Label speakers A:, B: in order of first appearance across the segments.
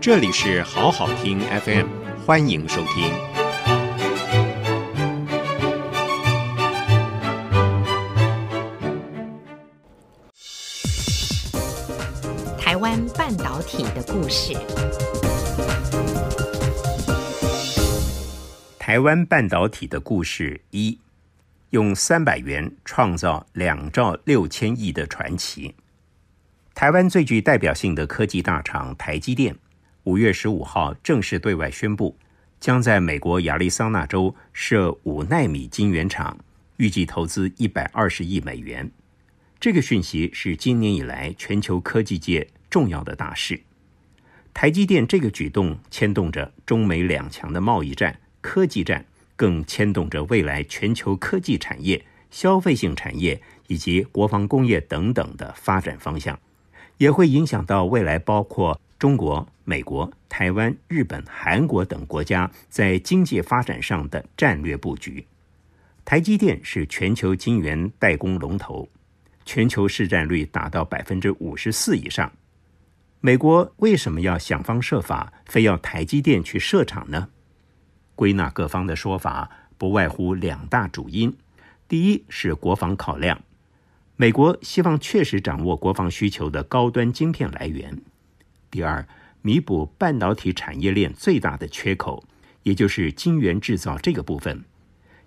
A: 这里是好好听 FM，欢迎收听。
B: 台湾半导体的故事。
A: 台湾半导体的故事一，用三百元创造两兆六千亿的传奇。台湾最具代表性的科技大厂台积电，五月十五号正式对外宣布，将在美国亚利桑那州设五纳米晶圆厂，预计投资一百二十亿美元。这个讯息是今年以来全球科技界重要的大事。台积电这个举动牵动着中美两强的贸易战、科技战，更牵动着未来全球科技产业、消费性产业以及国防工业等等的发展方向。也会影响到未来，包括中国、美国、台湾、日本、韩国等国家在经济发展上的战略布局。台积电是全球晶圆代工龙头，全球市占率达到百分之五十四以上。美国为什么要想方设法，非要台积电去设厂呢？归纳各方的说法，不外乎两大主因：第一是国防考量。美国希望确实掌握国防需求的高端晶片来源。第二，弥补半导体产业链最大的缺口，也就是晶圆制造这个部分。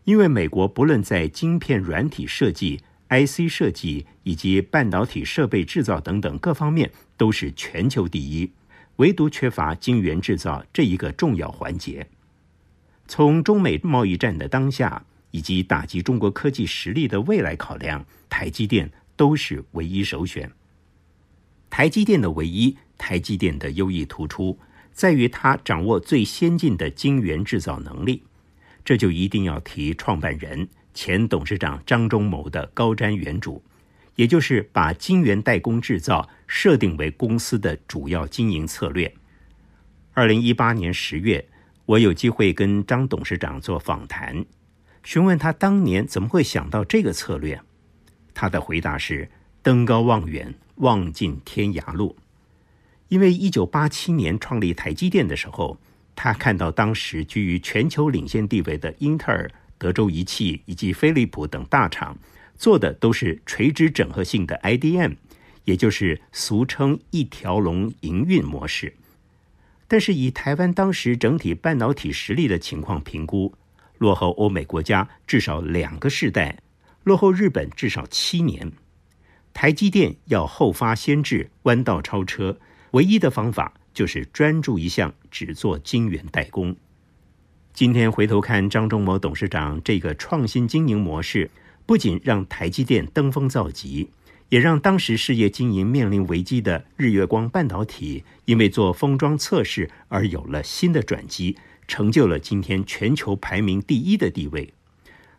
A: 因为美国不论在晶片软体设计、IC 设计以及半导体设备制造等等各方面都是全球第一，唯独缺乏晶圆制造这一个重要环节。从中美贸易战的当下，以及打击中国科技实力的未来考量，台积电都是唯一首选。台积电的唯一，台积电的优异突出，在于它掌握最先进的晶圆制造能力。这就一定要提创办人、前董事长张忠谋的高瞻远瞩，也就是把晶圆代工制造设定为公司的主要经营策略。二零一八年十月，我有机会跟张董事长做访谈。询问他当年怎么会想到这个策略，他的回答是：登高望远，望尽天涯路。因为一九八七年创立台积电的时候，他看到当时居于全球领先地位的英特尔、德州仪器以及飞利浦等大厂做的都是垂直整合性的 IDM，也就是俗称一条龙营运模式。但是以台湾当时整体半导体实力的情况评估，落后欧美国家至少两个世代，落后日本至少七年。台积电要后发先至、弯道超车，唯一的方法就是专注一项，只做晶圆代工。今天回头看张忠谋董事长这个创新经营模式，不仅让台积电登峰造极，也让当时事业经营面临危机的日月光半导体，因为做封装测试而有了新的转机。成就了今天全球排名第一的地位，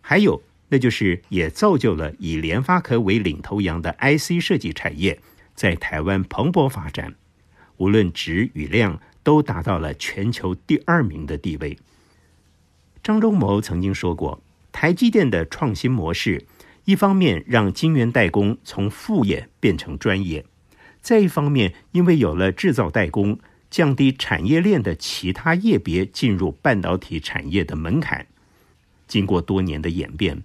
A: 还有，那就是也造就了以联发科为领头羊的 IC 设计产业在台湾蓬勃发展，无论质与量都达到了全球第二名的地位。张忠谋曾经说过，台积电的创新模式，一方面让晶圆代工从副业变成专业，再一方面，因为有了制造代工。降低产业链的其他业别进入半导体产业的门槛。经过多年的演变，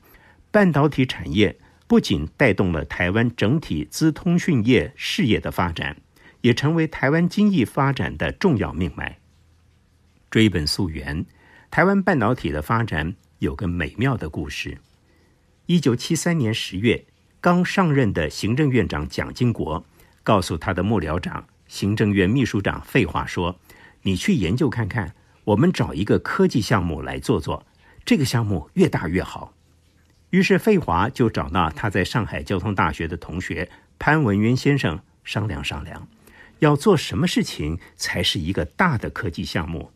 A: 半导体产业不仅带动了台湾整体资通讯业事业的发展，也成为台湾经济发展的重要命脉。追本溯源，台湾半导体的发展有个美妙的故事。一九七三年十月，刚上任的行政院长蒋经国告诉他的幕僚长。行政院秘书长费话说：“你去研究看看，我们找一个科技项目来做做，这个项目越大越好。”于是费华就找到他在上海交通大学的同学潘文渊先生商量商量，要做什么事情才是一个大的科技项目。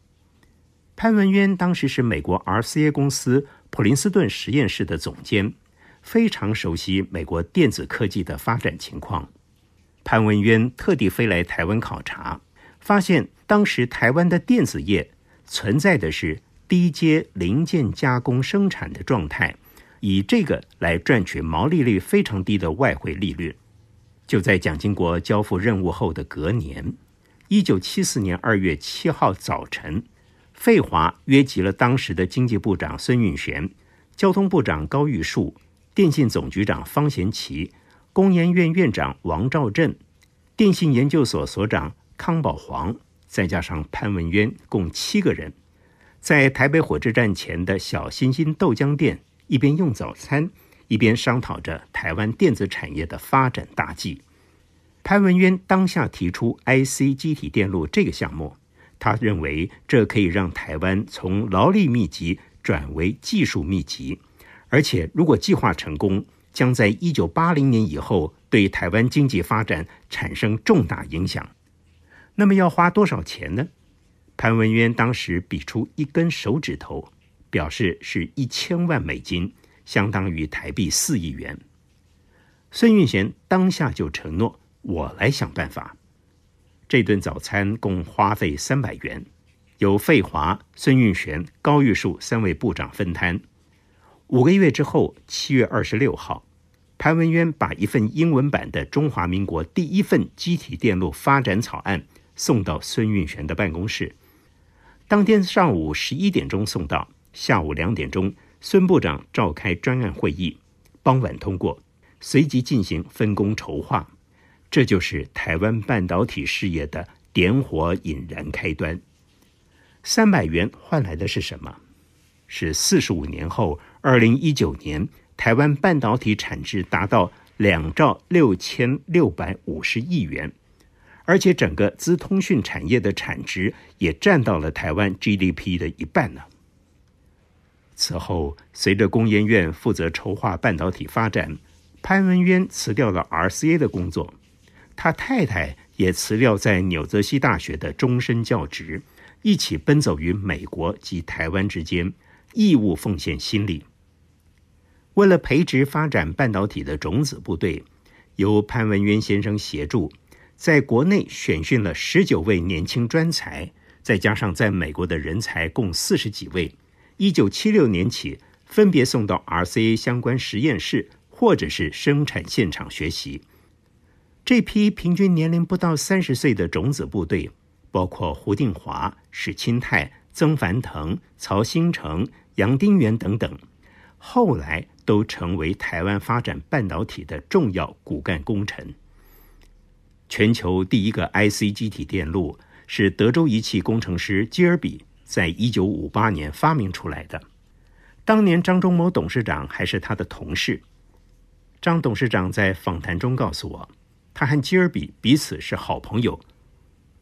A: 潘文渊当时是美国 RCA 公司普林斯顿实验室的总监，非常熟悉美国电子科技的发展情况。潘文渊特地飞来台湾考察，发现当时台湾的电子业存在的是低阶零件加工生产的状态，以这个来赚取毛利率非常低的外汇利率。就在蒋经国交付任务后的隔年，一九七四年二月七号早晨，费华约集了当时的经济部长孙运璇、交通部长高玉树、电信总局长方贤齐、工研院院长王兆振、电信研究所所长康宝煌，再加上潘文渊，共七个人，在台北火车站前的小新星豆浆店，一边用早餐，一边商讨着台湾电子产业的发展大计。潘文渊当下提出 IC 机体电路这个项目，他认为这可以让台湾从劳力密集转为技术密集，而且如果计划成功，将在一九八零年以后对台湾经济发展产生重大影响。那么要花多少钱呢？潘文渊当时比出一根手指头，表示是一千万美金，相当于台币四亿元。孙运贤当下就承诺。我来想办法。这顿早餐共花费三百元，由费华、孙运璇、高玉树三位部长分摊。五个月之后，七月二十六号，潘文渊把一份英文版的中华民国第一份积体电路发展草案送到孙运璇的办公室。当天上午十一点钟送到，下午两点钟，孙部长召开专案会议，傍晚通过，随即进行分工筹划。这就是台湾半导体事业的点火引燃开端。三百元换来的是什么？是四十五年后，二零一九年台湾半导体产值达到两兆六千六百五十亿元，而且整个资通讯产业的产值也占到了台湾 GDP 的一半呢。此后，随着工研院负责筹划半导体发展，潘文渊辞掉了 RCA 的工作。他太太也辞掉在纽泽西大学的终身教职，一起奔走于美国及台湾之间，义务奉献心力。为了培植发展半导体的种子部队，由潘文渊先生协助，在国内选训了十九位年轻专才，再加上在美国的人才共四十几位。一九七六年起，分别送到 RCA 相关实验室或者是生产现场学习。这批平均年龄不到三十岁的种子部队，包括胡定华、史钦泰、曾凡腾、曹兴成、杨丁元等等，后来都成为台湾发展半导体的重要骨干功臣。全球第一个 IC 机体电路是德州仪器工程师基尔比在一九五八年发明出来的，当年张忠谋董事长还是他的同事。张董事长在访谈中告诉我。他和基尔比彼此是好朋友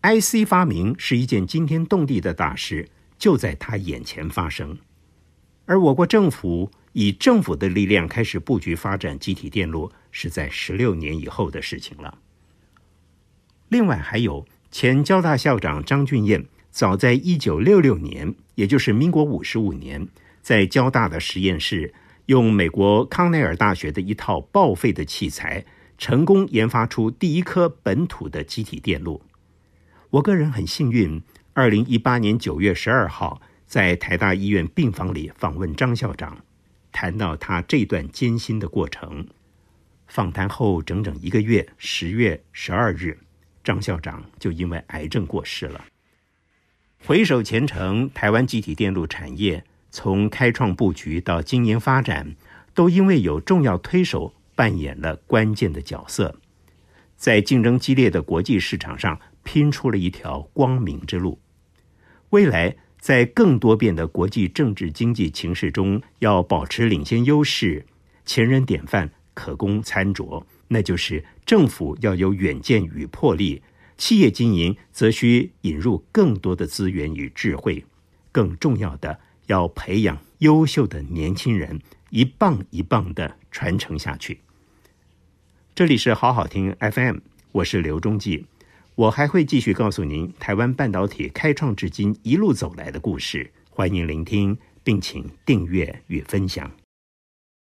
A: ，IC 发明是一件惊天动地的大事，就在他眼前发生。而我国政府以政府的力量开始布局发展集体电路，是在十六年以后的事情了。另外还有前交大校长张俊彦，早在一九六六年，也就是民国五十五年，在交大的实验室，用美国康奈尔大学的一套报废的器材。成功研发出第一颗本土的机体电路。我个人很幸运，二零一八年九月十二号在台大医院病房里访问张校长，谈到他这段艰辛的过程。访谈后整整一个月，十月十二日，张校长就因为癌症过世了。回首前程，台湾集体电路产业从开创布局到经营发展，都因为有重要推手。扮演了关键的角色，在竞争激烈的国际市场上拼出了一条光明之路。未来在更多变的国际政治经济情势中，要保持领先优势，前人典范可供参酌。那就是政府要有远见与魄力，企业经营则需引入更多的资源与智慧。更重要的，要培养优秀的年轻人。一棒一棒的传承下去。这里是好好听 FM，我是刘忠记，我还会继续告诉您台湾半导体开创至今一路走来的故事，欢迎聆听，并请订阅与分享。